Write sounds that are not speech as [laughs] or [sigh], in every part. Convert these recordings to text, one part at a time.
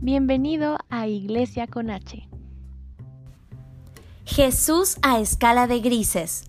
Bienvenido a Iglesia con H. Jesús a escala de grises.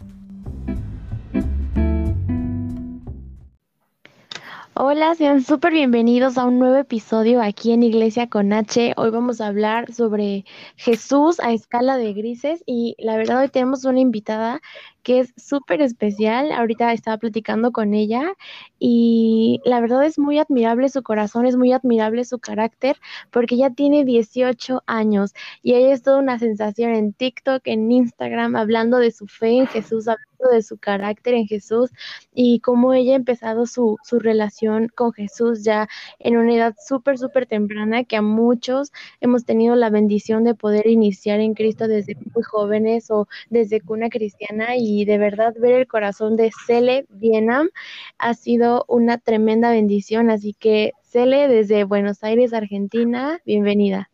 Hola, sean súper bienvenidos a un nuevo episodio aquí en Iglesia con H. Hoy vamos a hablar sobre Jesús a escala de grises y la verdad hoy tenemos una invitada que es súper especial. Ahorita estaba platicando con ella y la verdad es muy admirable su corazón, es muy admirable su carácter porque ya tiene 18 años y ella es toda una sensación en TikTok, en Instagram, hablando de su fe en Jesús, hablando de su carácter en Jesús y cómo ella ha empezado su, su relación con Jesús ya en una edad súper, súper temprana que a muchos hemos tenido la bendición de poder iniciar en Cristo desde muy jóvenes o desde cuna cristiana y y de verdad ver el corazón de Cele Vienam ha sido una tremenda bendición. Así que Cele desde Buenos Aires, Argentina, bienvenida.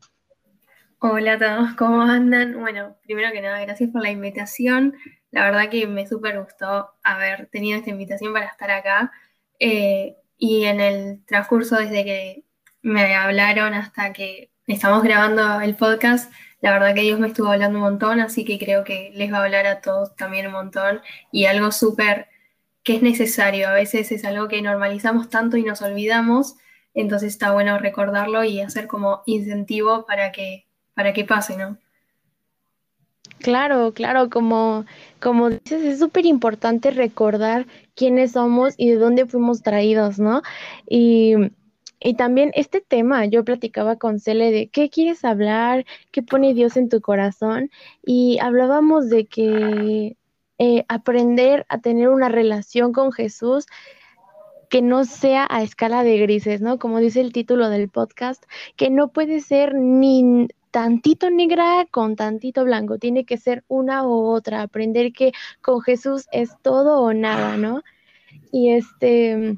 Hola a todos, ¿cómo andan? Bueno, primero que nada, gracias por la invitación. La verdad que me súper gustó haber tenido esta invitación para estar acá. Eh, y en el transcurso desde que me hablaron hasta que estamos grabando el podcast, la verdad que Dios me estuvo hablando un montón, así que creo que les va a hablar a todos también un montón y algo súper que es necesario. A veces es algo que normalizamos tanto y nos olvidamos, entonces está bueno recordarlo y hacer como incentivo para que, para que pase, ¿no? Claro, claro, como, como dices, es súper importante recordar quiénes somos y de dónde fuimos traídos, ¿no? Y y también este tema, yo platicaba con Cele de qué quieres hablar, qué pone Dios en tu corazón, y hablábamos de que eh, aprender a tener una relación con Jesús que no sea a escala de grises, ¿no? Como dice el título del podcast, que no puede ser ni tantito negra con tantito blanco, tiene que ser una u otra, aprender que con Jesús es todo o nada, ¿no? Y este,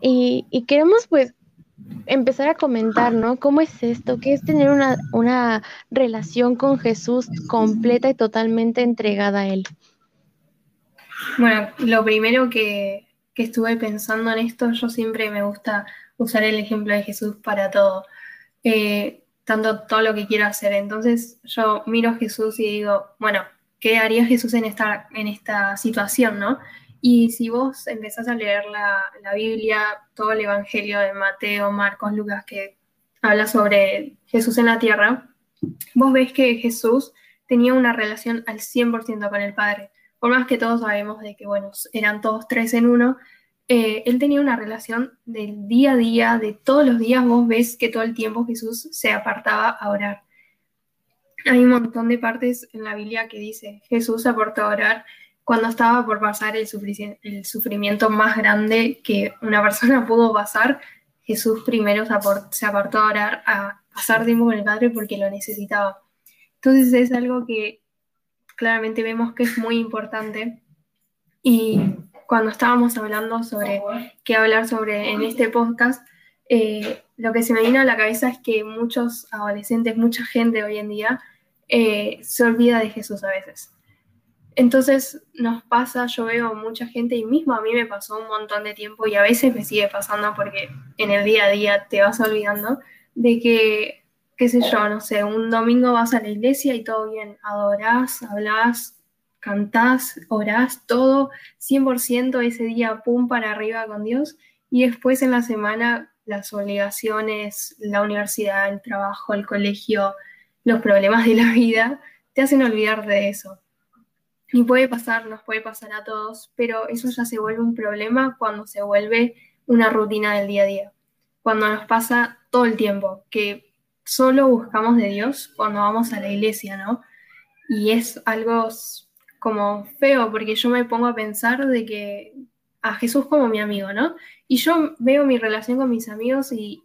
y, queremos pues empezar a comentar, ¿no? ¿Cómo es esto? ¿Qué es tener una, una relación con Jesús completa y totalmente entregada a Él? Bueno, lo primero que, que estuve pensando en esto, yo siempre me gusta usar el ejemplo de Jesús para todo, eh, tanto todo lo que quiero hacer. Entonces yo miro a Jesús y digo, bueno, ¿qué haría Jesús en esta, en esta situación, no? Y si vos empezás a leer la, la, Biblia, todo el Evangelio de Mateo, Marcos, Lucas, que habla sobre Jesús en la tierra, vos ves que Jesús tenía una relación al 100% con el Padre. Por más que todos sabemos de que, bueno, eran todos tres en uno, eh, él tenía una relación del día a día, de todos los días, vos ves que todo el tiempo Jesús se apartaba a orar. Hay un montón de partes en la Biblia que dice, Jesús se apartó a orar cuando estaba por pasar el, sufrimiento más grande que una persona [laughs] pudo pasar, Jesús primero se, apartó a orar, a pasar tiempo con el Padre porque lo necesitaba. Entonces es algo que claramente vemos que es muy importante. Y cuando estábamos hablando sobre qué hablar sobre en este podcast, eh, lo que se me vino a la cabeza es que muchos adolescentes, mucha gente hoy en día, eh, se olvida de Jesús a veces. Entonces nos pasa, yo veo mucha gente y mismo a mí me pasó un montón de tiempo y a veces me sigue pasando porque en el día a día te vas olvidando de que, qué sé yo, no sé, un domingo vas a la iglesia y todo bien, adorás, hablás, cantás, orás, todo 100% ese día, pum, para arriba con Dios y después en la semana las obligaciones, la universidad, el trabajo, el colegio, los problemas de la [laughs] vida, te hacen olvidar de eso. Y puede pasar, nos puede pasar a todos, pero eso ya se vuelve un problema cuando se vuelve una rutina del día a día. Cuando nos pasa todo el tiempo, que solo buscamos de Dios cuando vamos a la iglesia, ¿no? Y es algo como feo, porque yo me pongo a pensar de que a Jesús como mi amigo, ¿no? Y yo veo mi relación con mis amigos y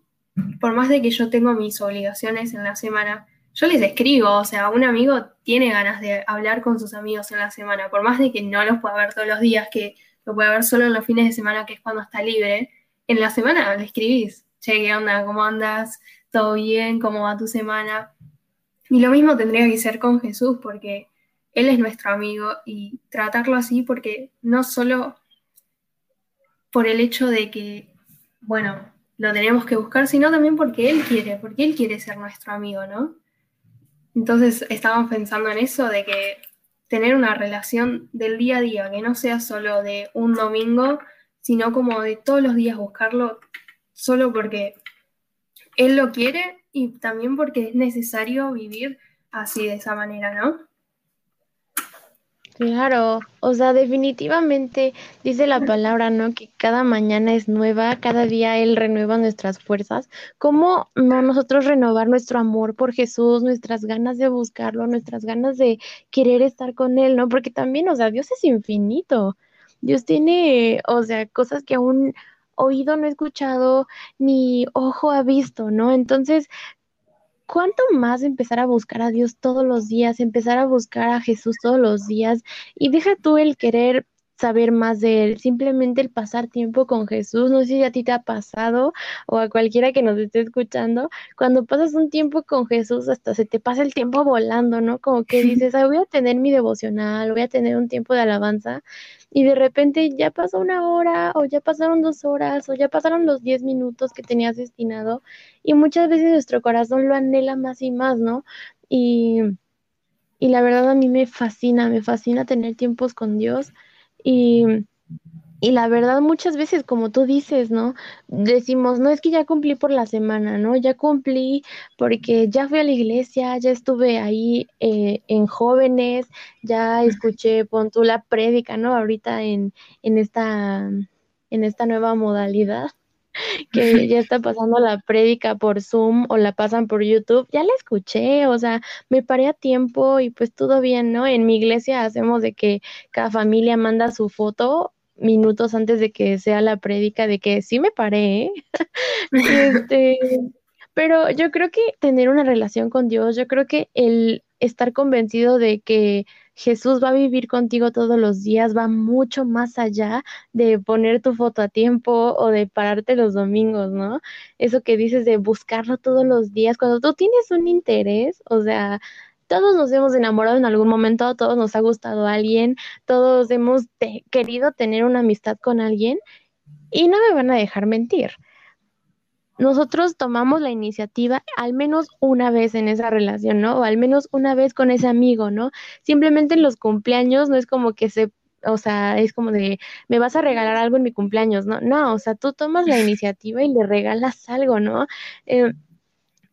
por más de que yo tengo mis obligaciones en la semana, yo les escribo, o sea, un amigo tiene ganas de hablar con sus amigos en la semana, por más de que no los pueda ver todos los días, que lo puede ver solo en los fines de semana, que es cuando está libre, en la semana le escribís, che, ¿qué onda? ¿Cómo andas? ¿Todo bien? ¿Cómo va tu semana? Y lo mismo tendría que ser con Jesús, porque Él es nuestro amigo y tratarlo así, porque no solo por el hecho de que, bueno, lo tenemos que buscar, sino también porque Él quiere, porque Él quiere ser nuestro amigo, ¿no? Entonces estábamos pensando en eso, de que tener una relación del día a día, que no sea solo de un domingo, sino como de todos los días buscarlo, solo porque Él lo quiere y también porque es necesario vivir así de esa manera, ¿no? Claro, o sea, definitivamente dice la palabra, ¿no? Que cada mañana es nueva, cada día Él renueva nuestras fuerzas. ¿Cómo no nosotros renovar nuestro amor por Jesús, nuestras ganas de buscarlo, nuestras ganas de querer estar con Él, ¿no? Porque también, o sea, Dios es infinito. Dios tiene, o sea, cosas que aún oído no he escuchado ni ojo ha visto, ¿no? Entonces, ¿cuánto más empezar a buscar a Dios todos los días, empezar a buscar a Jesús todos los días? Y deja tú el querer saber más de él, simplemente el pasar tiempo con Jesús. No sé si a ti te ha pasado o a cualquiera que nos esté escuchando, cuando pasas un tiempo con Jesús, hasta se te pasa el tiempo volando, ¿no? Como que [laughs] dices, voy a tener mi devocional, voy a tener un tiempo de alabanza, y de repente ya pasó una hora, o ya pasaron dos horas, o ya pasaron los diez minutos que tenías destinado, y muchas veces nuestro corazón lo anhela más y más, ¿no? Y, y la verdad a mí me fascina, me fascina tener tiempos con Dios y, y la verdad muchas veces, como tú dices, ¿no? Decimos, no es que ya cumplí por la semana, ¿no? Ya cumplí porque ya fui a la iglesia, ya estuve ahí eh, en jóvenes, ya escuché, pon tú la prédica, ¿no? Ahorita en, en, esta, en esta nueva modalidad [laughs] que ya está pasando la prédica por Zoom o la pasan por YouTube, ya la escuché, o sea, me paré a tiempo y pues todo bien, ¿no? En mi iglesia hacemos de que cada familia manda su foto minutos antes de que sea la prédica de que sí me paré, ¿eh? [laughs] [laughs] este, pero yo creo que tener una relación con Dios, yo creo que el estar convencido de que Jesús va a vivir contigo todos los días, va mucho más allá de poner tu foto a tiempo o de pararte los domingos, ¿no? Eso que dices de buscarlo todos los días, cuando tú tienes un interés, o sea, todos nos hemos enamorado en algún momento, todos nos ha gustado alguien, todos hemos querido tener una amistad con alguien y no me van a dejar mentir nosotros tomamos la iniciativa al menos una vez en esa relación, ¿no? O al menos una vez con ese amigo, ¿no? Simplemente en los cumpleaños no es como que se, o sea, es como de, me vas a regalar algo en mi cumpleaños, ¿no? No, o sea, tú tomas la [laughs] iniciativa y le regalas algo, ¿no? Eh, eh,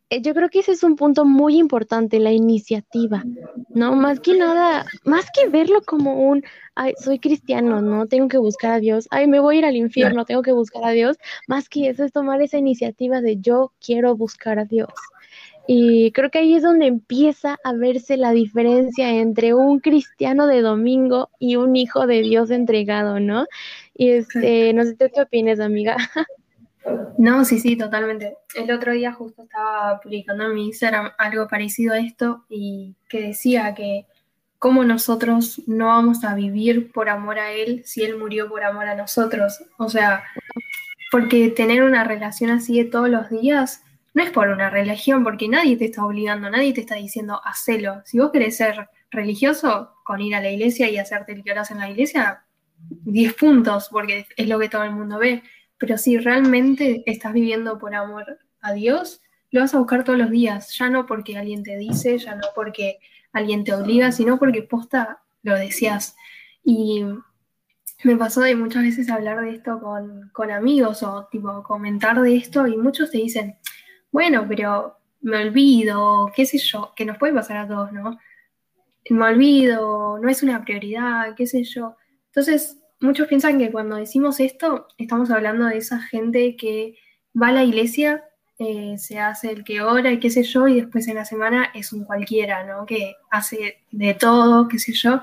yo creo que ese es un punto muy importante, la iniciativa, ¿no? Más que nada, más que verlo como un, ay, soy cristiano, ¿no? Tengo que buscar a Dios, ay, me voy a ir al infierno, tengo que buscar a Dios, más que eso es tomar esa iniciativa de yo quiero buscar a Dios. Y creo que ahí es donde empieza a verse la diferencia entre un cristiano de domingo y un hijo de Dios entregado, ¿no? Y este, no sé qué opinas, amiga. [laughs] No, sí, sí, totalmente. El otro día justo estaba publicando en mi Instagram algo parecido a esto y que decía que cómo nosotros no vamos a vivir por amor a Él si Él murió por amor a nosotros. O sea, porque tener una relación así de todos los días no es por una religión, porque nadie te está obligando, nadie te está diciendo hacelo. Si vos querés ser religioso, con ir a la iglesia y hacerte el que en la iglesia, 10 puntos, porque es lo que todo el mundo ve. Pero si realmente estás viviendo por amor a Dios, lo vas a buscar todos los días, ya no porque alguien te dice, ya no porque alguien te obliga, sino porque posta lo deseas. Y me pasó de muchas veces hablar de esto con, con amigos o tipo comentar de esto y muchos te dicen, bueno, pero me olvido, qué sé yo, que nos puede pasar a todos, ¿no? Me olvido, no es una prioridad, qué sé yo. Entonces, muchos piensan que cuando decimos esto, estamos hablando de esa gente que va a la iglesia, eh, se hace el que ora y qué sé yo, y después en la semana es un cualquiera, ¿no? Que hace de todo, qué sé yo,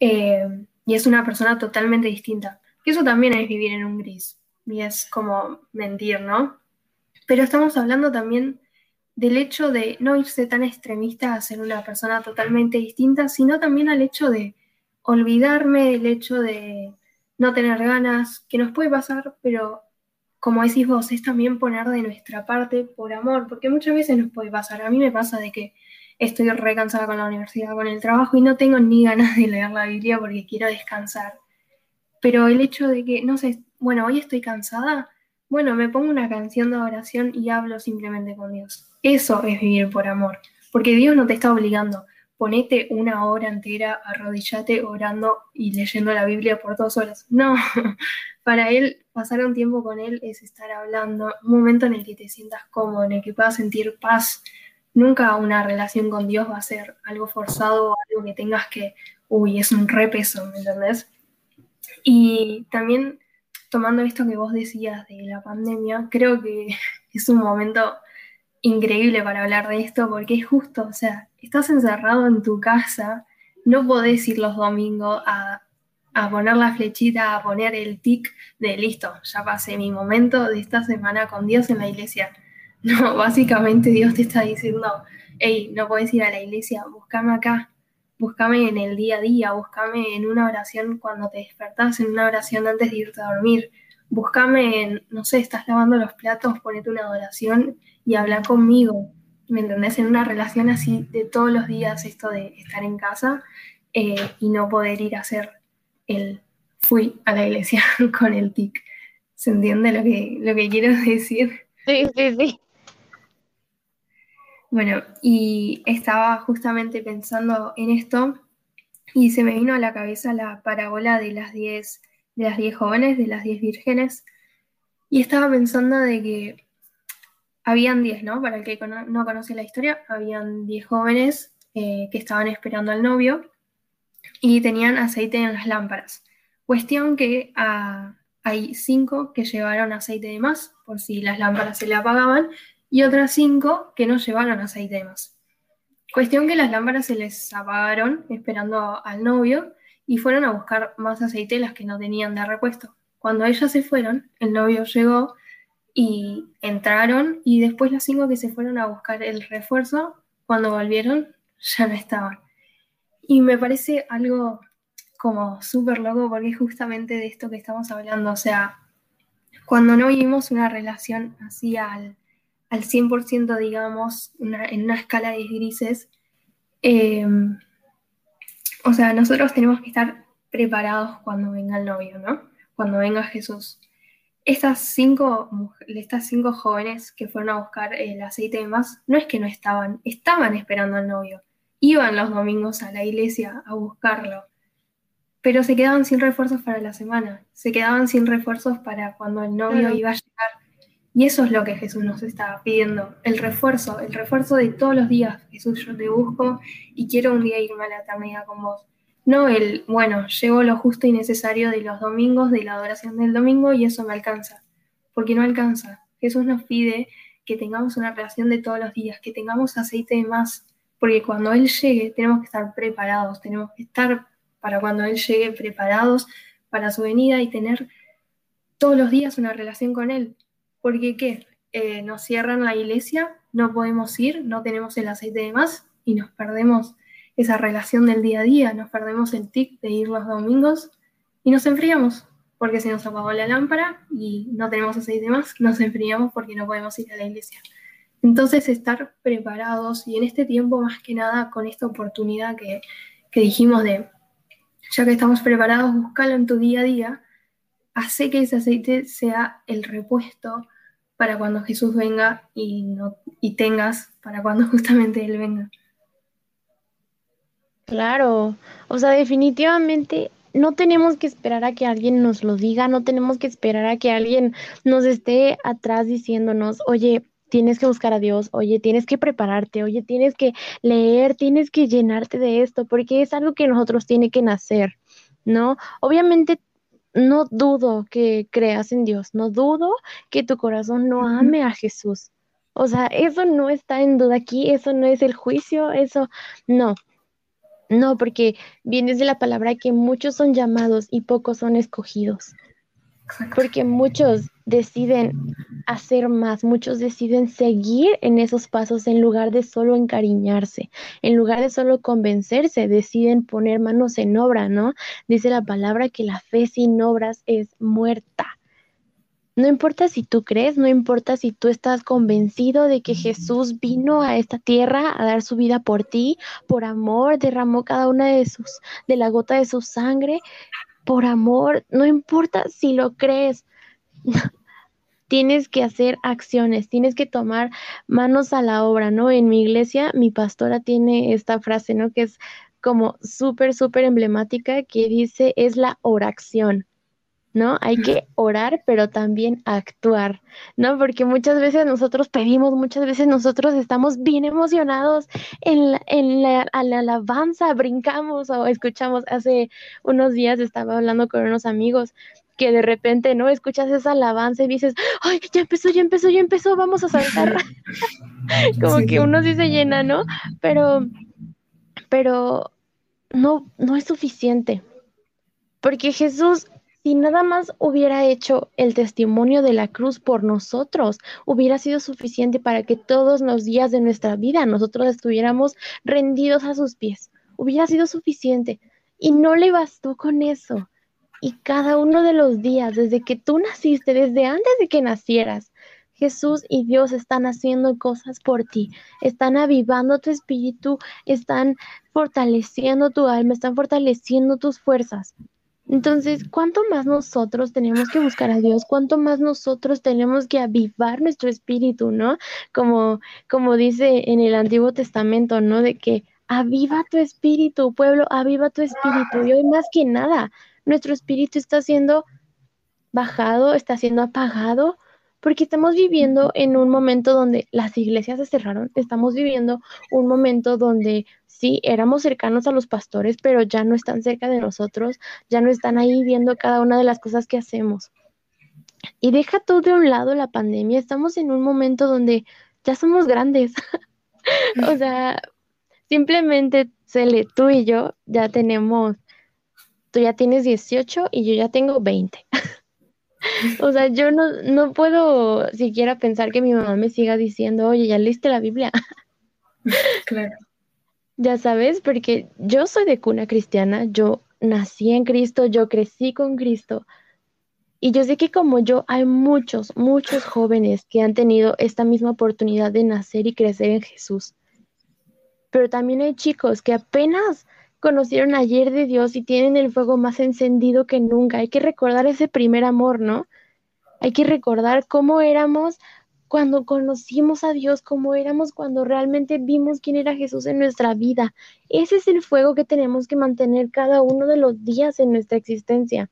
eh, y es una persona totalmente distinta. Eso también es vivir en un gris, y es como mentir, ¿no? Pero estamos hablando también del hecho de no irse tan extremista a ser una persona totalmente distinta, sino también al hecho de olvidarme del hecho de no tener ganas, que nos puede pasar, pero como decís vos, es también poner de nuestra parte por amor, porque muchas veces nos puede pasar. A mí me pasa de que estoy recansada con la universidad, con el trabajo y no tengo ni ganas de leer la Biblia porque quiero descansar. Pero el hecho de que, no sé, bueno, hoy estoy cansada, bueno, me pongo una canción de oración y hablo simplemente con Dios. Eso es vivir por amor, porque Dios no te está obligando. Ponete una hora entera, arrodillate orando y leyendo la Biblia por dos horas. No, [laughs] para Él, pasar un tiempo con Él es estar hablando, un momento en el que te sientas cómodo, en el que puedas sentir paz. Nunca una relación con Dios va a ser algo forzado algo que tengas que, uy, es un repeso, ¿me entendés? Y también tomando esto que vos decías de la pandemia, creo que [laughs] es un momento increíble para hablar de esto porque es justo, o sea, estás encerrado en tu casa, no podés ir los domingos a, poner la flechita, a poner el tic de listo, ya pasé mi momento de esta semana con Dios en la iglesia. [laughs] No, básicamente Dios te está diciendo, hey, no podés ir a la iglesia, búscame acá, búscame en el día a día, búscame en una oración cuando te despertás, en una oración antes de irte a dormir, búscame en, no sé, estás lavando los platos, ponete una oración y habla conmigo, ¿me entendés? En una relación así de todos los días, esto de estar en casa eh, y no poder ir a hacer el fui a la iglesia [laughs] con el tic. ¿Se entiende lo que, lo que quiero [laughs] decir? Sí, sí, sí. Bueno, y estaba justamente pensando en esto y se me vino a la cabeza la parábola de las diez, de las diez jóvenes, de las diez vírgenes, y estaba pensando de que habían diez, ¿no? Para el que no conoce la historia, habían diez jóvenes eh, que estaban esperando al novio y tenían aceite en las lámparas. Cuestión que hay cinco que llevaron aceite de más por si las lámparas se le apagaban y otras cinco que no llevaron aceite de más. Cuestión que las lámparas se les apagaron esperando al novio y fueron a buscar más aceite las que no tenían de repuesto. Cuando ellas se fueron, el novio llegó y entraron y después las cinco que se fueron a buscar el refuerzo, cuando volvieron, ya no estaban. Y me parece algo como súper loco porque es justamente de esto que estamos hablando. O sea, cuando no vivimos una relación así al, al 100%, digamos, en una escala de grises, eh, o sea, nosotros tenemos que estar preparados cuando venga el novio, ¿no? Cuando venga Jesús. Estas cinco, estas cinco jóvenes que fueron a buscar el aceite y más, no es que no estaban, estaban esperando al novio. Iban los domingos a la iglesia a buscarlo, pero se quedaban sin refuerzos para la semana, se quedaban sin refuerzos para cuando el novio iba a llegar y eso es lo que Jesús nos está pidiendo, el refuerzo, el refuerzo de todos los días. Jesús, yo te busco y quiero un día irme a la eternidad con vos. No el, bueno, llevo lo justo y necesario de los domingos, de la adoración del domingo y eso me alcanza, porque no alcanza. Jesús nos pide que tengamos una relación de todos los días, que tengamos aceite de más, porque cuando Él llegue tenemos que estar preparados, tenemos que estar para cuando Él llegue preparados para su venida y tener todos los días una relación con Él porque ¿qué? Eh, nos cierran la iglesia, no podemos ir, no tenemos el aceite de más y nos perdemos esa relación del día a día, nos perdemos el tic de ir los domingos y nos enfriamos porque se nos apagó la lámpara y no tenemos aceite más, nos enfriamos porque no podemos ir a la iglesia. Entonces, estar preparados y en este tiempo, más que nada, con esta oportunidad que, que dijimos de, ya que estamos preparados, buscarlo en tu día a día, hace que ese aceite sea el repuesto para cuando Jesús venga y, no, y tengas para cuando [laughs] justamente Él venga. Claro, o sea, definitivamente no tenemos que esperar a que alguien nos lo diga, no tenemos que esperar a que alguien nos esté atrás diciéndonos, oye, tienes que buscar a Dios, oye, tienes que prepararte, oye, tienes que leer, tienes que llenarte de esto, porque es algo que nosotros tiene que nacer, ¿no? Obviamente no dudo que creas en Dios, no dudo que tu corazón no ame a Jesús. O sea, eso no está en duda aquí, eso no es el juicio, eso no. No, porque viene de la palabra que muchos son llamados y pocos son escogidos. Porque muchos deciden hacer más, muchos deciden seguir en esos pasos en lugar de solo encariñarse, en lugar de solo convencerse, deciden poner manos en obra, ¿no? Dice la palabra que la fe sin obras es muerta. No importa si tú crees, no importa si tú estás convencido de que Jesús vino a esta tierra a dar su vida por ti, por amor, derramó cada una de sus de la gota de su sangre, por amor, no importa si lo crees. [laughs] tienes que hacer acciones, tienes que tomar manos a la obra, ¿no? En mi iglesia, mi pastora tiene esta frase, ¿no? Que es como súper, súper emblemática, que dice, es la oración. ¿No? Hay que orar, pero también actuar, ¿no? Porque muchas veces nosotros pedimos, muchas veces nosotros estamos bien emocionados en la, en la, alabanza, brincamos o escuchamos. Hace unos días estaba hablando con unos amigos que de repente, ¿no? Escuchas esa alabanza y dices, ay, ya empezó, ya empezó, ya empezó, vamos a saltar. [laughs] Como que uno sí se llena, ¿no? Pero, pero no, no es suficiente. Porque Jesús si nada más hubiera hecho el testimonio de la cruz por nosotros, hubiera sido suficiente para que todos los días de nuestra vida nosotros estuviéramos rendidos a sus pies. Hubiera sido suficiente. Y no le bastó con eso. Y cada uno de los días, desde que tú naciste, desde antes de que nacieras, Jesús y Dios están haciendo cosas por ti, están avivando tu espíritu, están fortaleciendo tu alma, están fortaleciendo tus fuerzas. Entonces, ¿cuánto más nosotros tenemos que buscar a Dios? ¿Cuánto más nosotros tenemos que avivar nuestro espíritu, ¿no? Como, como dice en el Antiguo Testamento, ¿no? De que aviva tu espíritu, pueblo, aviva tu espíritu. Y hoy más que nada, nuestro espíritu está siendo bajado, está siendo apagado porque estamos viviendo en un momento donde las iglesias se cerraron, estamos viviendo un momento donde sí, éramos cercanos a los pastores, pero ya no están cerca de nosotros, ya no están ahí viendo cada una de las cosas que hacemos. Y deja todo de un lado la pandemia, estamos en un momento donde ya somos grandes. [laughs] o sea, simplemente, Cele, tú y yo ya tenemos, tú ya tienes 18 y yo ya tengo 20. [laughs] [laughs] O sea, yo no, no puedo siquiera pensar que mi mamá me siga diciendo, oye, ¿ya leíste la Biblia? [laughs] Claro. Ya sabes, porque yo soy de cuna cristiana, yo nací en Cristo, yo crecí con Cristo. Y yo sé que como yo hay muchos, muchos jóvenes que han tenido esta misma oportunidad de nacer y crecer en Jesús. Pero también hay chicos que apenas conocieron ayer de Dios y tienen el fuego más encendido que nunca. Hay que recordar ese primer amor, ¿no? Hay que recordar cómo éramos cuando conocimos a Dios, cómo éramos cuando realmente vimos quién era Jesús en nuestra vida. Ese es el fuego que tenemos que mantener cada uno de los días en nuestra existencia.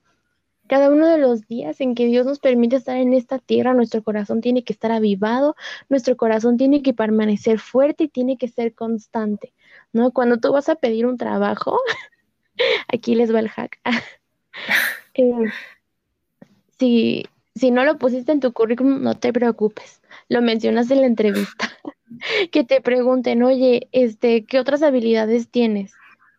Cada uno de los días en que Dios nos permite estar en esta tierra, nuestro corazón tiene que estar avivado, nuestro corazón tiene que permanecer fuerte y tiene que ser constante. ¿No? Cuando tú vas a pedir un trabajo, [laughs] aquí les va el hack. [laughs] Eh, si, si no lo pusiste en tu currículum, no te preocupes, lo mencionas en la entrevista. [laughs] que te pregunten, oye, este, ¿qué otras habilidades tienes?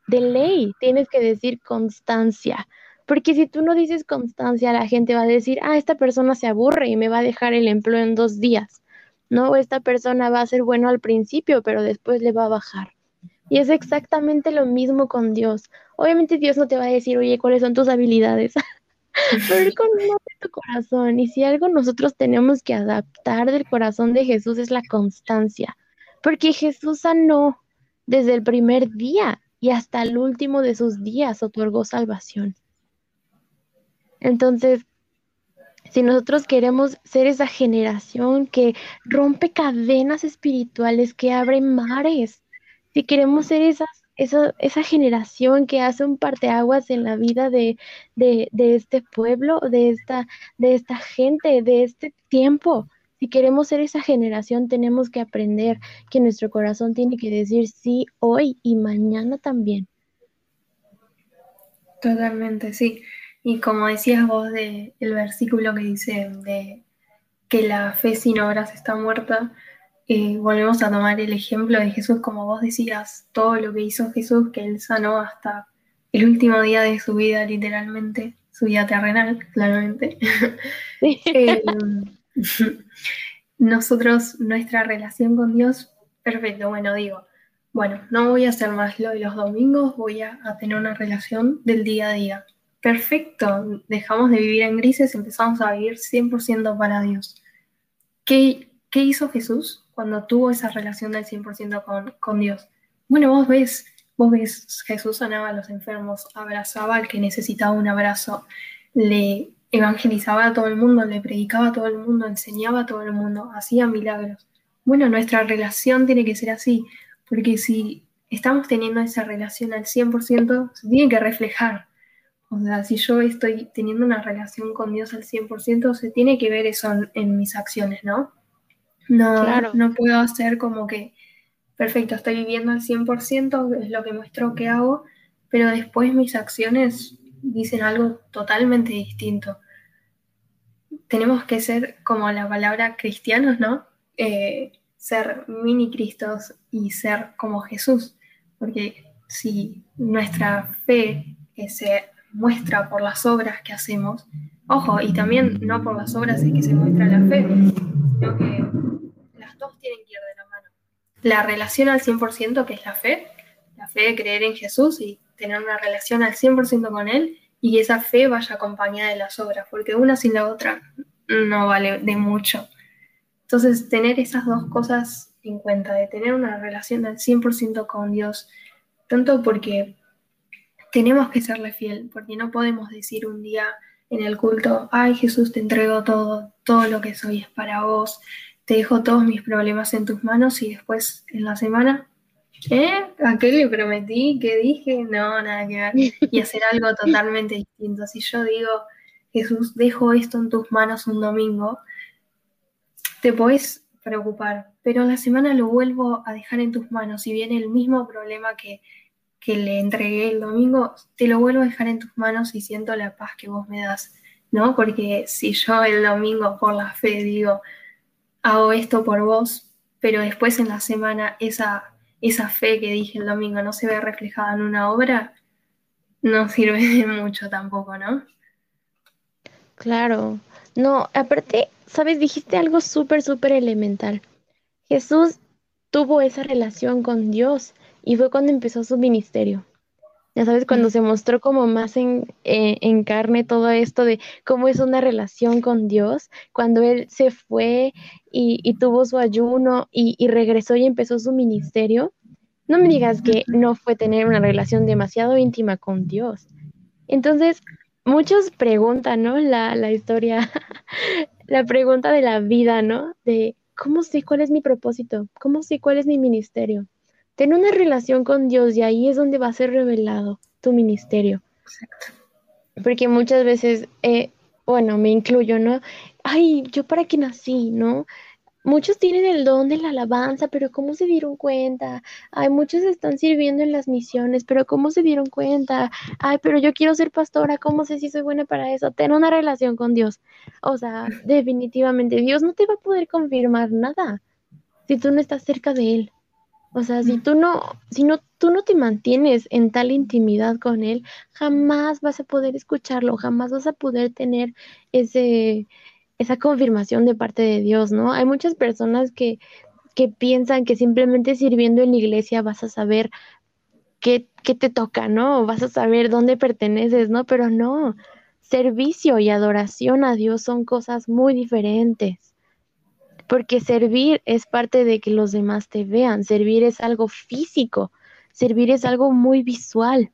De ley, tienes que decir constancia. Porque si tú no dices constancia, la gente va a decir, ah, esta persona se aburre y me va a dejar el empleo en dos días. No, esta persona va a ser bueno al principio, pero después le va a bajar. Y es exactamente lo mismo con Dios. Obviamente Dios no te va a decir, oye, ¿cuáles son tus habilidades? [laughs] Pero Él conoce tu corazón. Y si algo nosotros tenemos que adaptar del corazón de Jesús es la constancia. Porque Jesús sanó desde el primer día y hasta el último de sus días otorgó salvación. Entonces, si nosotros queremos ser esa generación que rompe cadenas espirituales, que abre mares, si queremos ser esa, esa generación que hace un parteaguas en la vida de, de, este pueblo, de esta, de esta gente, de este tiempo, si queremos ser esa generación, tenemos que aprender que nuestro corazón tiene que decir sí hoy y mañana también. Totalmente, sí. Y como decías vos de el versículo que dice de que la fe sin obras está muerta, eh, volvemos a tomar el ejemplo de Jesús, como vos decías, todo lo que hizo Jesús, que él sanó hasta el último día de su vida, literalmente, su vida terrenal, claramente. [laughs] Eh, nosotros, nuestra relación con Dios, perfecto, bueno, digo, bueno, no voy a hacer más lo de los domingos, voy a, a tener una relación del día a día. Perfecto, dejamos de vivir en grises, empezamos a vivir 100% para Dios. ¿Qué, ¿Qué hizo Jesús? Cuando tuvo esa relación del 100% con, con Dios. Bueno, vos ves, vos ves, Jesús sanaba a los enfermos, abrazaba al que necesitaba un abrazo, le evangelizaba a todo el mundo, le predicaba a todo el mundo, enseñaba a todo el mundo, hacía milagros. Bueno, nuestra relación tiene que ser así, porque si estamos teniendo esa relación al 100%, se tiene que reflejar. O sea, si yo estoy teniendo una relación con Dios al 100%, se tiene que ver eso en, mis acciones, ¿no? No, no puedo hacer como que, perfecto, estoy viviendo al 100%, es lo que muestro que hago, pero después mis acciones dicen algo totalmente distinto. Tenemos que ser como la palabra cristianos, ¿no? Eh, ser mini Cristos y ser como Jesús, porque si nuestra fe se muestra por las obras que hacemos, ojo, y también no por las obras es que se muestra la fe, sino que tienen que ir de la mano. La relación al 100% que es la fe, la fe de creer en Jesús y tener una relación al 100% con Él y esa fe vaya acompañada de las obras, porque una sin la otra no vale de mucho. Entonces, tener esas dos cosas en cuenta, de tener una relación al 100% con Dios, tanto porque tenemos que serle fiel, porque no podemos decir un día en el culto, ay Jesús, te entrego todo, todo lo que soy es para vos, te dejo todos mis problemas en tus manos y después en la semana, ¿eh? ¿A qué le prometí? ¿Qué dije? No, nada que ver. Y hacer algo totalmente distinto. Si yo digo, Jesús, dejo esto en tus manos un domingo, te puedes preocupar, pero en la semana lo vuelvo a dejar en tus manos y viene el mismo problema que, que le entregué el domingo, te lo vuelvo a dejar en tus manos y siento la paz que vos me das, ¿no? Porque si yo el domingo por la fe digo, hago esto por vos, pero después en la semana esa, esa fe que dije el domingo no se ve reflejada en una obra, no sirve de mucho tampoco, ¿no? Claro, no, aparte, sabes, dijiste algo súper, súper elemental. Jesús tuvo esa relación con Dios y fue cuando empezó su ministerio. Ya sabes, cuando se mostró como más en, eh, en, carne todo esto de cómo es una relación con Dios, cuando Él se fue y, tuvo su ayuno y, y, regresó y empezó su ministerio, no me digas que no fue tener una relación demasiado íntima con Dios. Entonces, muchos preguntan, ¿no? La, la historia, [laughs] la pregunta de la vida, ¿no? De cómo sé cuál es mi propósito, cómo sé cuál es mi ministerio. Ten una relación con Dios y ahí es donde va a ser revelado tu ministerio. Exacto. Porque muchas veces, eh, bueno, me incluyo, ¿no? Ay, yo para qué nací, ¿no? Muchos tienen el don de la alabanza, pero ¿cómo se dieron cuenta? Ay, muchos están sirviendo en las misiones, pero ¿cómo se dieron cuenta? Ay, pero yo quiero ser pastora, ¿cómo sé si soy buena para eso? Ten una relación con Dios. O sea, [laughs] definitivamente Dios no te va a poder confirmar nada si tú no estás cerca de Él. O sea, si tú no, si no, tú no te mantienes en tal intimidad con Él, jamás vas a poder escucharlo, jamás vas a poder tener ese, esa confirmación de parte de Dios, ¿no? Hay muchas personas que, que piensan que simplemente sirviendo en la iglesia vas a saber qué, qué te toca, ¿no? Vas a saber dónde perteneces, ¿no? Pero no, servicio y adoración a Dios son cosas muy diferentes. Porque servir es parte de que los demás te vean, servir es algo físico, servir es algo muy visual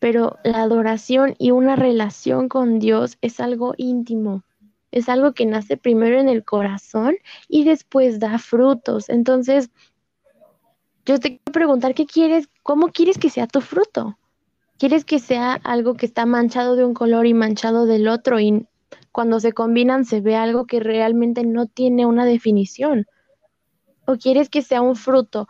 pero la adoración y una relación con Dios es algo íntimo es algo que nace primero en el corazón y después da frutos. Entonces, yo te quiero preguntar, ¿qué quieres? ¿Cómo quieres que sea tu fruto? ¿Quieres que sea algo que está manchado de un color y manchado del otro cuando se combinan se ve algo que realmente no tiene una definición? ¿O quieres que sea un fruto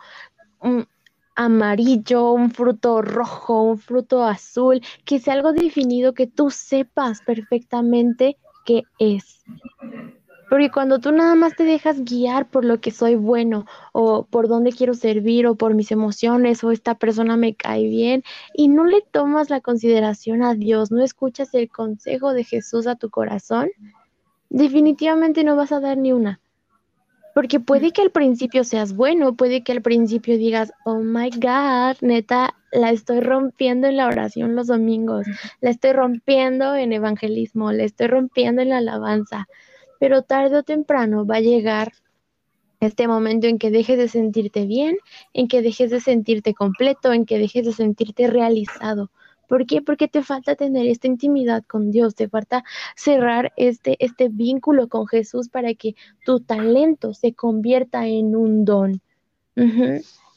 amarillo, un fruto rojo, un fruto azul, que sea algo definido que tú sepas perfectamente qué es. Porque cuando tú nada más te dejas guiar por lo que soy bueno o por dónde quiero servir o por mis emociones o esta persona me cae bien y no le tomas la consideración a Dios, no escuchas el consejo de Jesús a tu corazón, definitivamente no vas a dar ni una. Porque puede que al principio seas bueno, puede que al principio digas, oh my God, neta, la estoy rompiendo en la oración los domingos, la estoy rompiendo en evangelismo, la estoy rompiendo en la alabanza. Pero tarde o temprano va a llegar este momento en que dejes de sentirte bien, en que dejes de sentirte completo, en que dejes de sentirte realizado, ¿Por qué? Porque te falta tener esta intimidad con Dios, te falta cerrar este, este vínculo con Jesús para que tu talento se convierta en un don.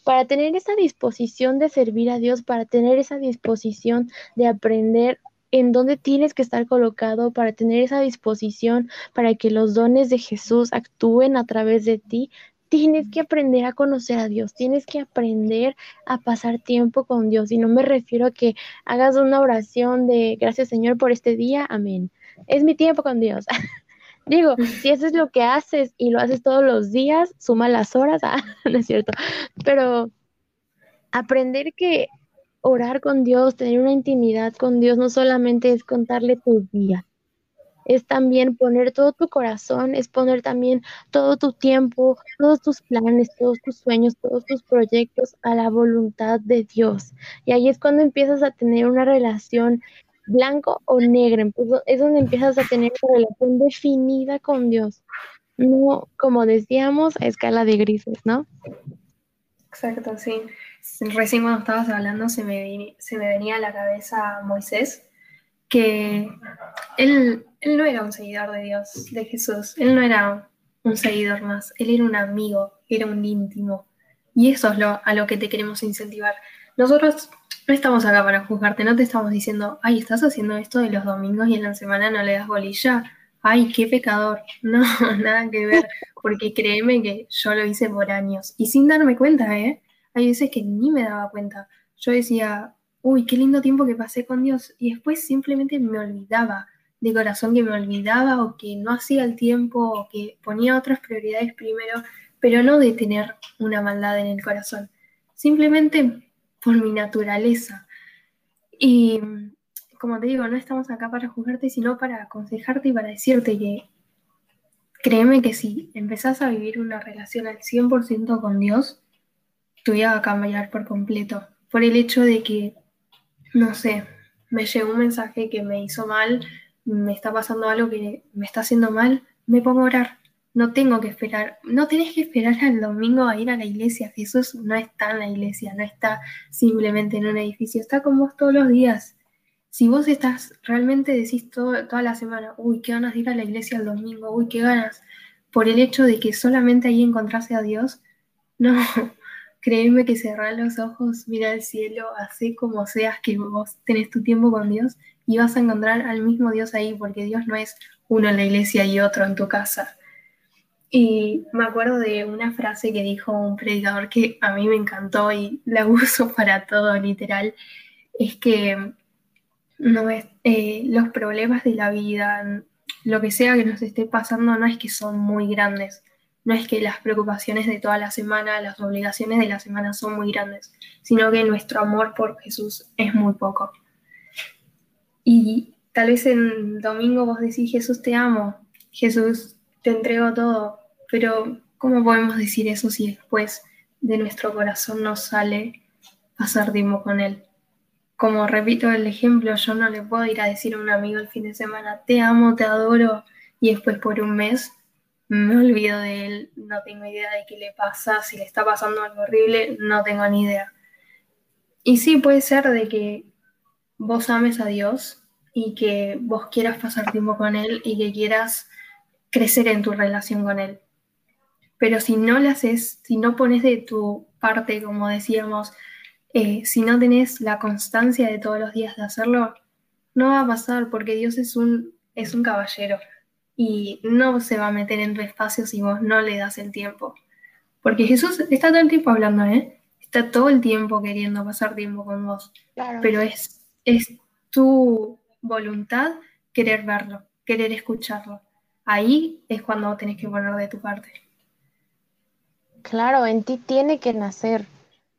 Para tener esa disposición de servir a Dios, para tener esa disposición de aprender en dónde tienes que estar colocado para tener esa disposición para que los dones de Jesús actúen a través de ti, tienes que aprender a conocer a Dios, tienes que aprender a pasar tiempo con Dios. Y no me refiero a que hagas una oración de gracias Señor por este día, amén. Es mi tiempo con Dios. [laughs] Digo, si eso es lo que haces y lo haces todos los días, suma las horas, [laughs] ah, no es cierto. Pero aprender que orar con Dios, tener una intimidad con Dios, no solamente es contarle tu día, es también poner todo tu corazón, es poner también todo tu tiempo, todos tus planes, todos tus sueños, todos tus proyectos a la voluntad de Dios. Y ahí es cuando empiezas a tener una relación blanco o negro, es donde empiezas a tener una relación definida con Dios, no como decíamos a escala de grises, ¿no? Exacto, sí. Recién cuando estabas hablando se me, se me venía a la cabeza Moisés, que él, él no era un seguidor de Dios, de Jesús, él no era un seguidor más, él era un amigo, era un íntimo. Y eso es lo, a lo que te queremos incentivar. Nosotros no estamos acá para juzgarte, no te estamos diciendo, ay, estás haciendo esto de los domingos y en la semana no le das bolilla. Ay, qué pecador. [laughs] No, nada que ver, porque créeme que yo lo hice por años y sin darme cuenta, ¿eh? Hay veces que ni me daba cuenta. Yo decía, uy, qué lindo tiempo que pasé con Dios. Y después simplemente me olvidaba, de corazón que me olvidaba o que no hacía el tiempo o que ponía otras prioridades primero, pero no de tener una maldad en el corazón. Simplemente por mi naturaleza. Y como te digo, no estamos acá para juzgarte, sino para aconsejarte y para decirte que créeme que si empezás a vivir una relación al 100% con Dios, tu vida va a cambiar por completo. Por el hecho de que, no sé, me llegó un mensaje que me hizo mal, me está pasando algo que me está haciendo mal, me pongo a orar. No tengo que esperar, no tenés que esperar al domingo a ir a la iglesia. Jesús no está en la iglesia, no está simplemente en un edificio, está con vos todos los días. Si vos estás, realmente decís toda la semana, uy, qué ganas de ir a la iglesia el domingo, uy, qué ganas, por el hecho de que solamente ahí encontrase a Dios, no, [laughs] Créeme que cerrar los ojos, mira el cielo, así como seas que vos tenés tu tiempo con Dios y vas a encontrar al mismo Dios ahí, porque Dios no es uno en la iglesia y otro en tu casa. Y me acuerdo de una frase que dijo un predicador que a mí me encantó y la [laughs] uso para todo, literal, es que no es, eh, los problemas de la vida, lo que sea que nos esté pasando, no es que son muy grandes, no es que las preocupaciones de toda la semana, las obligaciones de la semana son muy grandes, sino que nuestro amor por Jesús es muy poco. Y tal vez en domingo vos decís, Jesús te amo, Jesús te entrego todo, pero ¿cómo podemos decir eso si después de nuestro corazón nos sale pasar tiempo con Él? Como repito el ejemplo, yo no le puedo ir a decir a un amigo el fin de semana, te amo, te adoro, y después por un mes me olvido de él, no tengo idea de qué le pasa, si le está pasando algo horrible, no tengo ni idea. Y sí puede ser de que vos ames a Dios y que vos quieras pasar tiempo con Él y que quieras crecer en tu relación con Él. Pero si no le haces, si no pones de tu parte, como decíamos, eh, si no tenés la constancia de todos los días de hacerlo, no va a pasar porque Dios es un, es un caballero y no se va a meter en tu espacio si vos no le das el tiempo. Porque Jesús está todo el tiempo hablando, ¿eh? Está todo el tiempo queriendo pasar tiempo con vos. Pero es, es tu voluntad querer verlo, querer escucharlo. Ahí es cuando tenés que poner de tu parte. Claro, en ti tiene que nacer.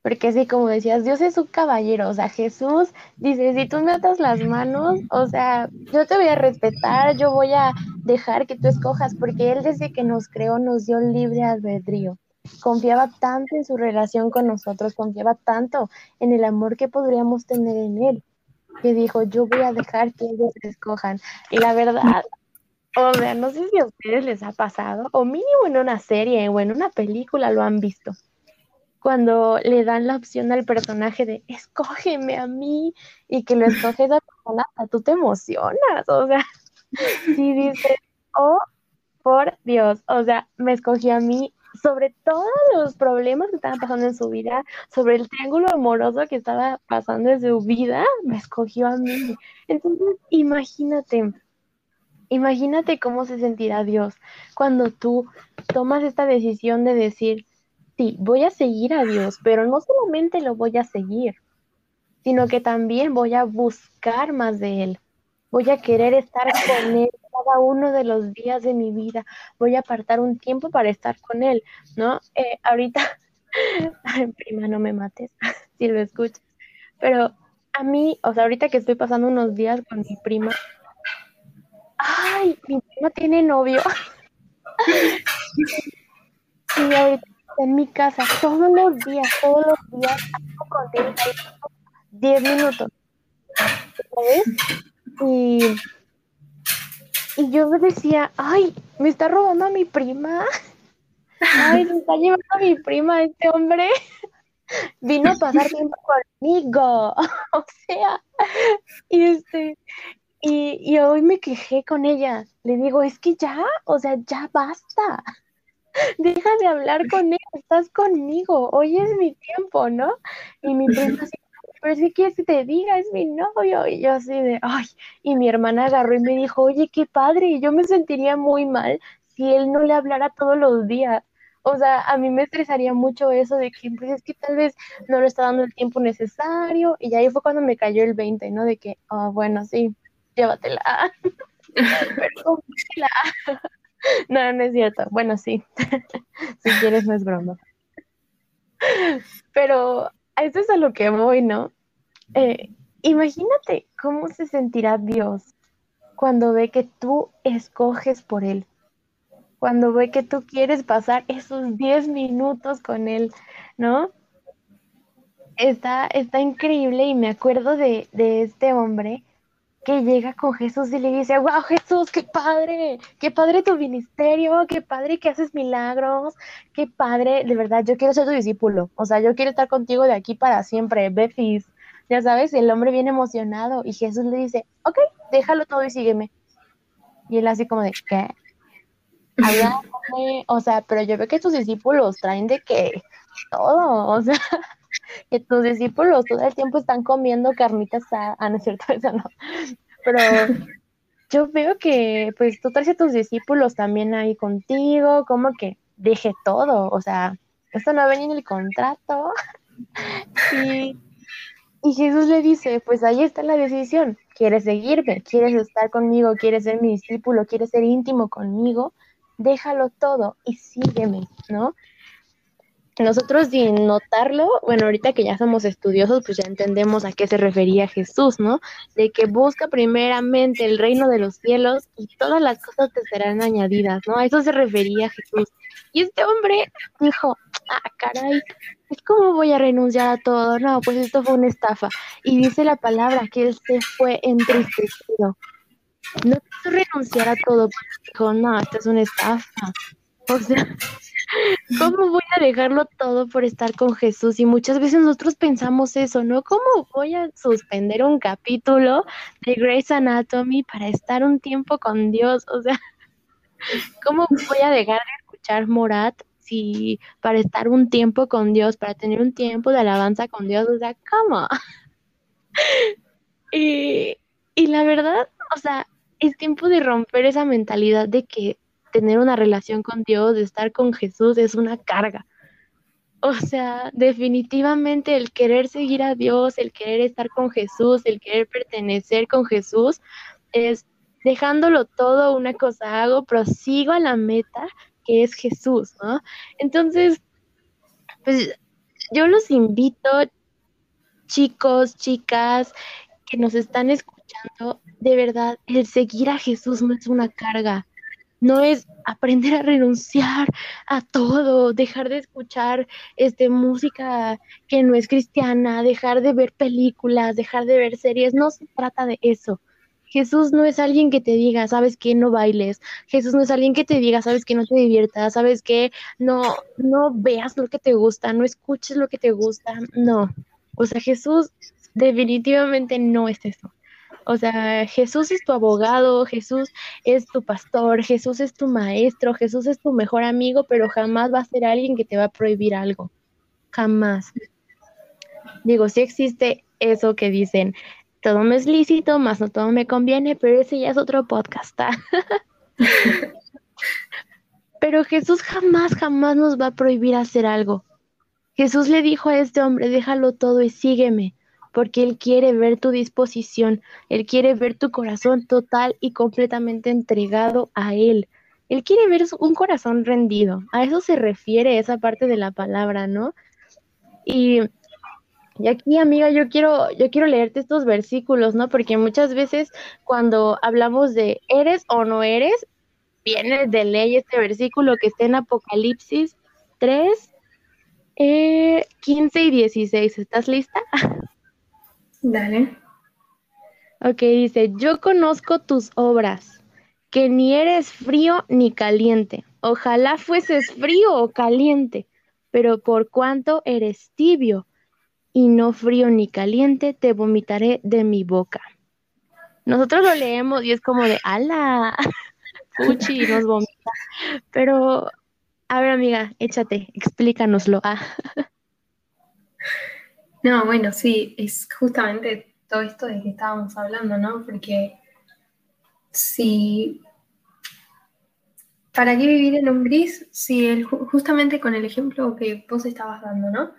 Porque así como decías, Dios es un caballero, o sea, Jesús dice, si tú me atas las manos, o sea, yo te voy a respetar, yo voy a dejar que tú escojas, porque Él desde que nos creó nos dio libre albedrío. Confiaba tanto en su relación con nosotros, confiaba tanto en el amor que podríamos tener en Él, que dijo, yo voy a dejar que ellos escojan. Y la verdad, o sea, no sé si a ustedes les ha pasado, o mínimo en una serie o en una película lo han visto cuando le dan la opción al personaje de escógeme a mí y que lo escoge esa persona, tú te emocionas, o sea, [laughs] sí dices, oh, por Dios, o sea, me escogió a mí sobre todos los problemas que estaban pasando en su vida, sobre el triángulo amoroso que estaba pasando en su vida, me escogió a mí. Entonces, imagínate, imagínate cómo se sentirá Dios cuando tú tomas esta decisión de decir, sí, voy a seguir a Dios, pero no solamente lo voy a seguir, sino que también voy a buscar más de Él. Voy a querer estar con Él cada uno de los días de mi vida. Voy a apartar un tiempo para estar con Él, ¿no? Eh, ahorita, [laughs] prima, no me mates [laughs] si lo escuchas, pero a mí, o sea, ahorita que estoy pasando unos días con mi prima, ay, mi prima tiene novio. [laughs] y ahorita en mi casa todos los días, todos los días, con 10 minutos. ¿Sabes? Y, y yo me decía, ay, me está robando a mi prima. Ay, se está llevando a mi prima este hombre. [laughs] Vino a pasar tiempo conmigo. [laughs] o sea, y este, y, y hoy me quejé con ella. Le digo, es que ya, o sea, ya basta. [laughs] Deja de hablar con él, estás conmigo, hoy es mi tiempo, ¿no? Y mi prima así, pero es que quieres que te diga, es mi novio. Y yo así de, ay, y mi hermana agarró y me dijo, oye, qué padre, y yo me sentiría muy mal si él no le hablara todos los días. O sea, a mí me estresaría mucho eso de que, pues es que tal vez no le está dando el tiempo necesario. Y ahí fue cuando me cayó el 20, ¿no? De que, oh, bueno, sí, llévatela. [laughs] Pero, [laughs] [laughs] no, no es cierto. Bueno, sí. [laughs] si quieres, no es broma. Pero a eso es a lo que voy, ¿no? Eh, imagínate cómo se sentirá Dios cuando ve que tú escoges por Él, cuando ve que tú quieres pasar esos 10 minutos con Él, ¿no? Está, está increíble y me acuerdo de, de este hombre que llega con Jesús y le dice, wow, Jesús, qué padre, qué padre tu ministerio, qué padre que haces milagros, qué padre, de verdad, yo quiero ser tu discípulo, o sea, yo quiero estar contigo de aquí para siempre, Befis, ya sabes, el hombre viene emocionado y Jesús le dice, ok, déjalo todo y sígueme. Y él así como de, ¿qué? [laughs] o sea, pero yo veo que tus discípulos traen de que todo, o sea, que tus discípulos todo el tiempo están comiendo carnitas a, ah, no es cierto, [laughs] eso no, pero yo veo que pues tú traes a tus discípulos también ahí contigo, como que deje todo, o sea, esto no venía en el contrato. [laughs] y, y Jesús le dice, pues ahí está la decisión, ¿quieres seguirme? ¿Quieres estar conmigo? ¿Quieres ser mi discípulo? ¿Quieres ser íntimo conmigo? Déjalo todo y sígueme, ¿no? Nosotros sin notarlo, bueno, ahorita que ya somos estudiosos, pues ya entendemos a qué se refería Jesús, ¿no? De que busca primeramente el reino de los cielos y todas las cosas te serán añadidas, ¿no? A eso se refería Jesús. Y este hombre dijo, ah, caray, es como voy a renunciar a todo, no, pues esto fue una estafa. Y dice la palabra que él se fue entristecido. No quiso renunciar a todo, porque dijo, no, esto es una estafa. O sea, [laughs] ¿Cómo voy a dejarlo todo por estar con Jesús? Y muchas veces nosotros pensamos eso, ¿no? ¿Cómo voy a suspender un capítulo de Grey's Anatomy para estar un tiempo con Dios? O sea, [laughs] ¿cómo voy a dejar de escuchar Morat si para estar un tiempo con Dios, para tener un tiempo de alabanza con Dios? O sea, ¿cómo? [laughs] y, y la verdad, o sea, es tiempo de romper esa mentalidad de que tener una relación con Dios, de estar con Jesús, es una carga. O sea, definitivamente el querer seguir a Dios, el querer estar con Jesús, el querer pertenecer con Jesús, es dejándolo todo, una cosa hago, prosigo a la meta que es Jesús, ¿no? Entonces, pues yo los invito, chicos, chicas, que nos están escuchando, de verdad, el seguir a Jesús no es una carga, no es aprender a renunciar a todo, dejar de escuchar este música que no es cristiana, dejar de ver películas, dejar de ver series, no se trata de eso. Jesús no es alguien que te diga, sabes que no bailes. Jesús no es alguien que te diga, sabes que no te diviertas, sabes que no, no veas lo que te gusta, no escuches lo que te gusta. No. O sea, Jesús definitivamente no es eso. O sea, Jesús es tu abogado, Jesús es tu pastor, Jesús es tu maestro, Jesús es tu mejor amigo, pero jamás va a ser alguien que te va a prohibir algo. Jamás. Digo, sí existe eso que dicen, todo me es lícito, más no todo me conviene, pero ese ya es otro podcast. ¿ah? [laughs] pero Jesús jamás, jamás nos va a prohibir hacer algo. Jesús le dijo a este hombre, déjalo todo y sígueme, porque Él quiere ver tu disposición, Él quiere ver tu corazón total y completamente entregado a Él. Él quiere ver un corazón rendido. A eso se refiere esa parte de la palabra, ¿no? Y y aquí, amiga, yo quiero, yo quiero leerte estos versículos, ¿no? Porque muchas veces cuando hablamos de eres o no eres, viene de ley este versículo que está en Apocalipsis 3, 15 eh, y 16. ¿Estás lista? [laughs] Dale. Ok, dice, yo conozco tus obras, que ni eres frío ni caliente. Ojalá fueses frío o caliente, pero por cuanto eres tibio y no frío ni caliente, te vomitaré de mi boca. Nosotros lo leemos y es como de, ala, [laughs] fuchi, nos vomita. Pero, a ver, amiga, échate, explícanoslo. Ah. [laughs] No, bueno, sí, es justamente todo esto de que estábamos hablando, ¿no? Porque si ¿Para qué vivir en un gris si el, justamente con el ejemplo que vos estabas dando, ¿no?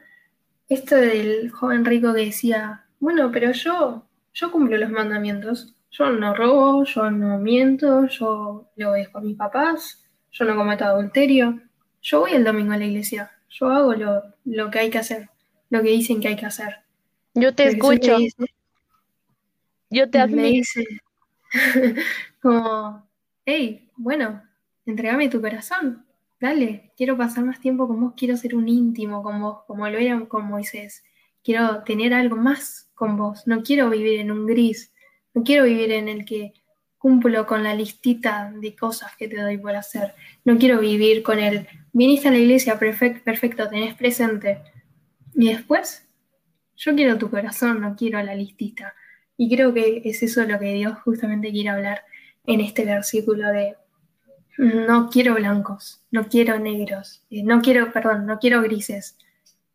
esto del joven rico que decía, bueno, pero yo, yo cumplo los mandamientos. Yo no robo, yo no miento, yo le obedezco a mis papás, yo no cometo adulterio. Yo voy el domingo a la iglesia, yo hago lo, lo que hay que hacer, lo que dicen que hay que hacer. Yo te escucho. yo te admiro. dice [laughs] como, hey, bueno, entregame tu corazón dale, quiero pasar más tiempo con vos, quiero ser un íntimo con vos, como lo era con Moisés. Quiero tener algo más con vos, no quiero vivir en un gris, no quiero vivir en el que cumplo con la listita de cosas que te doy por hacer. No quiero vivir con el, viniste a la iglesia, perfecto, perfecto, tenés presente. Y después, yo quiero tu corazón, no quiero la listita. Y creo que es eso lo que Dios justamente quiere hablar en este versículo de no quiero blancos, no quiero negros, eh, no quiero, perdón, no quiero grises.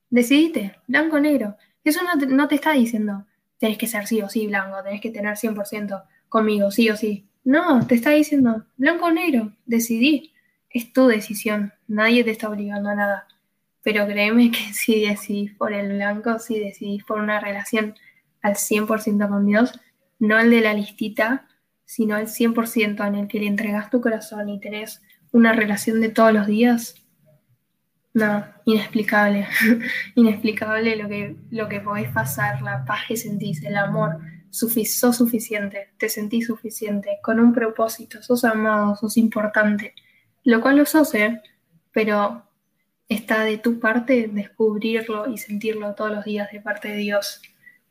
Decidite, blanco o negro. Eso no te, no te está diciendo, tenés que ser sí o sí blanco, tenés que tener 100% conmigo, sí o sí. No, te está diciendo, blanco o negro, decidí. Es tu decisión, nadie te está obligando a nada. Pero créeme que [laughs] si decidís por el blanco, si decidís por una relación al 100% con Dios, no el de la listita, sino el 100% en el que le entregas tu corazón y tenés una relación de todos los días, no, inexplicable, [laughs] inexplicable lo que, lo que podés pasar, la paz que sentís, el amor, sos suficiente, te sentís suficiente, con un propósito, sos amado, sos importante, lo cual lo sos, ¿eh? pero está de tu parte descubrirlo y sentirlo todos los días de parte de Dios,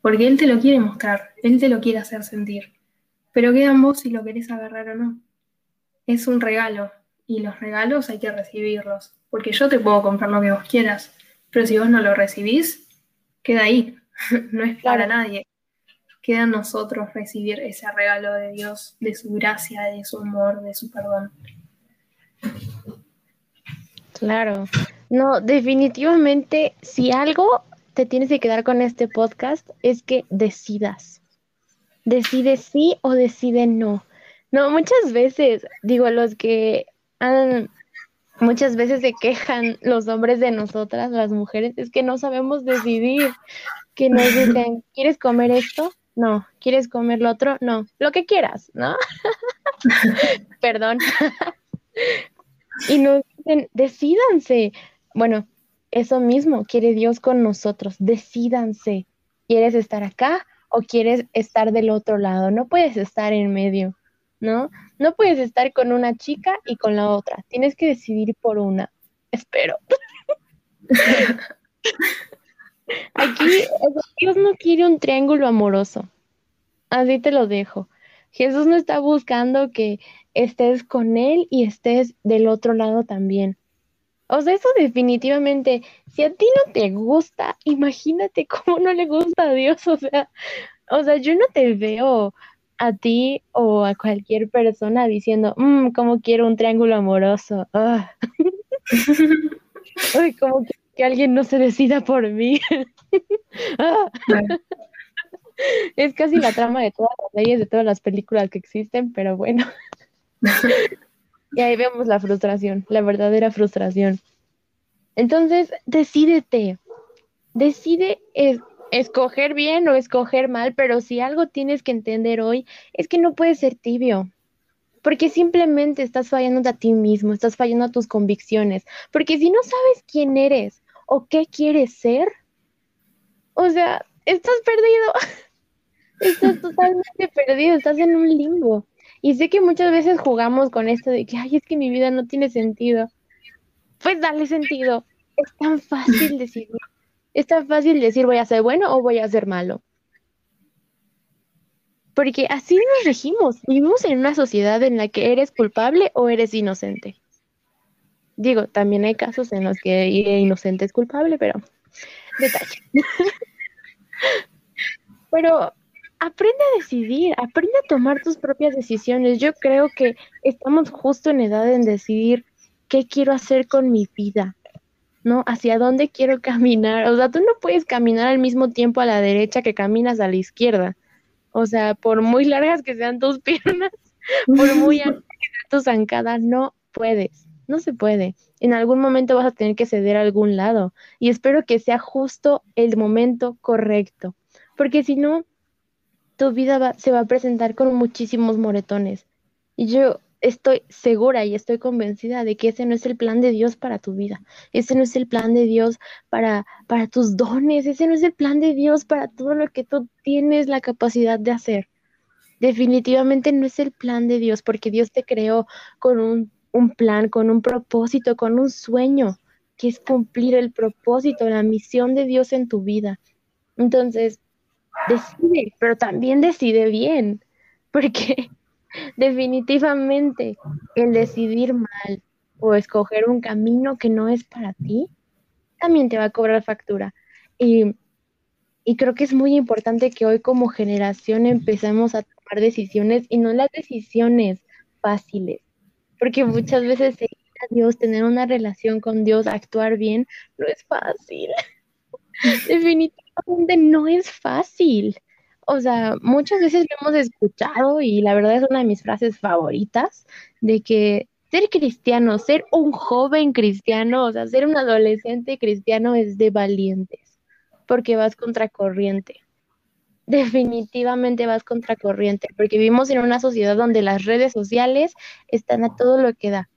porque Él te lo quiere mostrar, Él te lo quiere hacer sentir pero queda en vos si lo querés agarrar o no. Es un regalo y los regalos hay que recibirlos, porque yo te puedo comprar lo que vos quieras, pero si vos no lo recibís, queda ahí, [laughs] no es para nadie. Queda en nosotros recibir ese regalo de Dios, de su gracia, de su amor, de su perdón. Claro, no, definitivamente, si algo te tienes que quedar con este podcast es que decidas decide sí o decide no. No, muchas veces, digo, los que han, muchas veces se quejan los hombres de nosotras, las mujeres, es que no sabemos decidir, que nos dicen, [laughs] ¿quieres comer esto? No, ¿quieres comer lo otro? No, lo que quieras, ¿no? [laughs] Perdón. [laughs] y nos dicen, decídanse. Bueno, eso mismo quiere Dios con nosotros, decídanse. ¿Quieres estar acá o quieres estar del otro lado, no puedes estar en medio, ¿no? No puedes estar con una chica y con la otra, tienes que decidir por una, espero. [laughs] Aquí Dios no quiere un triángulo amoroso, así te lo dejo. Jesús no está buscando que estés con Él y estés del otro lado también. O sea, eso definitivamente, si a ti no te gusta, imagínate [laughs] cómo no le gusta a Dios. O sea, o sea, yo no te veo a ti o a cualquier persona diciendo, mmm, como quiero un triángulo amoroso. Ah. [laughs] como que, alguien no se decida por mí. [laughs] Ah. Es casi la trama de todas las leyes, de todas las películas que existen, pero bueno. Y ahí vemos la frustración, la verdadera frustración. Entonces, decídete, decide escoger bien o escoger mal, pero si algo tienes que entender hoy es que no puedes ser tibio, porque simplemente estás fallando a ti mismo, estás fallando a tus convicciones, porque si no sabes quién eres o qué quieres ser, o sea, estás perdido, [laughs] estás totalmente perdido, estás en un limbo. Y sé que muchas veces jugamos con esto de que, ay, es que mi vida no tiene sentido. Pues dale sentido. Es tan fácil [laughs] decidir. Es tan fácil decir voy a ser bueno o voy a ser malo. Porque así nos regimos. Vivimos en una sociedad en la que eres culpable o eres inocente. Digo, también hay casos en los que inocente es culpable, pero detalle. [laughs] pero aprende a decidir, aprende a tomar tus propias decisiones. Yo creo que estamos justo en edad en decidir qué quiero hacer con mi vida, ¿no? Hacia dónde quiero [laughs] caminar. O sea, tú no puedes caminar al mismo tiempo a la derecha que caminas a la izquierda. O sea, por muy largas que sean tus [laughs] piernas, por muy [laughs] ancha que sea tu zancada, no puedes, no se puede. En algún momento vas a tener que ceder a algún lado y espero que sea justo el momento correcto, porque si no, tu vida se va a presentar con muchísimos moretones. Y yo estoy segura y estoy convencida de que ese no es el plan de Dios para tu vida. Ese no es el plan de Dios para, para tus dones. Ese no es el plan de Dios para todo lo que tú tienes la capacidad de hacer. Definitivamente no es el plan de Dios porque Dios te creó con un, un plan, con un propósito, con un sueño, que es cumplir el propósito, la misión de Dios en tu vida. Entonces, decide, pero también decide bien, porque [laughs] definitivamente el decidir mal o escoger un camino que no es para ti, también te va a cobrar factura. Y, y creo que es muy importante que hoy como generación empecemos a tomar decisiones y no las decisiones fáciles, porque muchas veces seguir a Dios, tener una relación con Dios, actuar bien, no es fácil. [laughs] Definitivamente no es fácil. O sea, muchas veces lo hemos escuchado y la verdad es una de mis frases favoritas de que ser cristiano, ser un joven cristiano, o sea, ser un adolescente cristiano es de valientes, porque vas contracorriente. Definitivamente vas contracorriente, porque vivimos en una sociedad donde las redes sociales están a todo lo que da.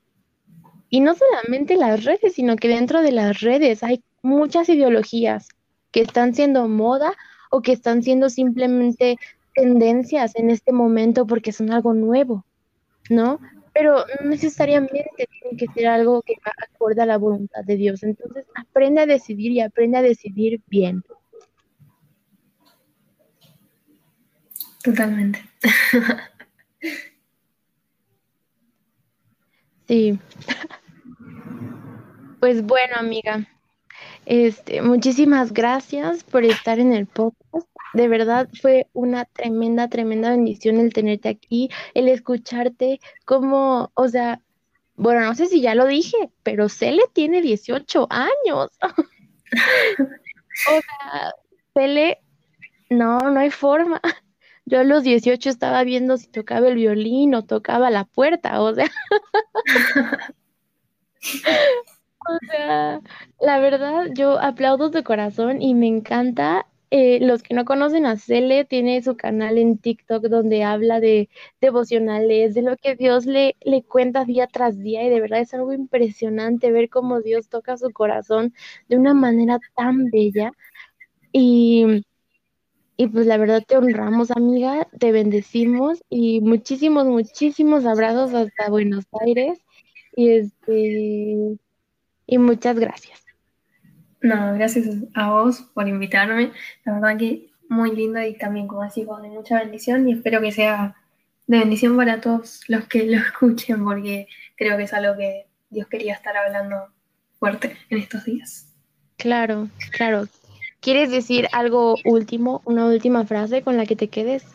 Y no solamente las redes, sino que dentro de las redes hay muchas ideologías, que están siendo moda o que están siendo simplemente tendencias en este momento porque son algo nuevo, ¿no? Pero no necesariamente tiene que ser algo que va acorde a la voluntad de Dios. Entonces, aprende a decidir y aprende a decidir bien. Totalmente. sí. [laughs] Pues bueno, amiga, este, muchísimas gracias por estar en el podcast. De verdad fue una tremenda, tremenda bendición el tenerte aquí, el escucharte como, o sea, bueno, no sé si ya lo dije, pero Cele tiene 18 años. [laughs] o sea, Cele, no, no hay forma. Yo a los 18 estaba viendo si tocaba el violín o tocaba la puerta, o sea. [laughs] O sea, la verdad, yo aplaudo de corazón y me encanta. Eh, los que no conocen a Cele, tiene su canal en TikTok donde habla de devocionales, de lo que Dios le, le cuenta día tras día y de verdad es algo impresionante ver cómo Dios toca su corazón de una manera tan bella. Y, y pues la verdad te honramos, amiga, te bendecimos y muchísimos, muchísimos abrazos hasta Buenos Aires. Y este y muchas gracias. No, gracias a vos por invitarme. La verdad que muy lindo y también, como así, con mucha bendición y espero que sea de bendición para todos los que lo [laughs] escuchen, porque creo que es algo que Dios quería estar hablando fuerte en estos días. Claro, claro. ¿Quieres decir algo último, una última frase con la que te quedes?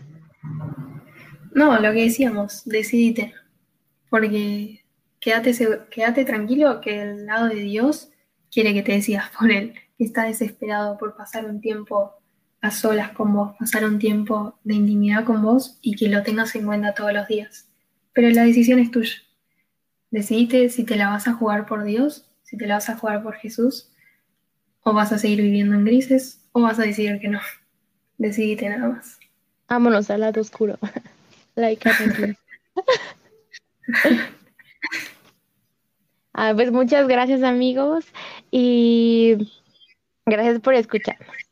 No, lo que decíamos, decidite, porque quédate, quédate tranquilo que el lado de Dios quiere que te decidas por Él, que está desesperado por pasar un tiempo a solas con vos, pasar un tiempo de intimidad con vos y que lo tengas en cuenta todos los días. Pero la decisión es tuya. Decidite si te la vas a jugar por Dios, si te la vas a jugar por Jesús, o vas a seguir viviendo en grises, o vas a decidir que no. Decidite nada más. Vámonos al lado oscuro. [laughs] like [laughs] [laughs] ah, pues muchas gracias amigos y gracias por escucharnos.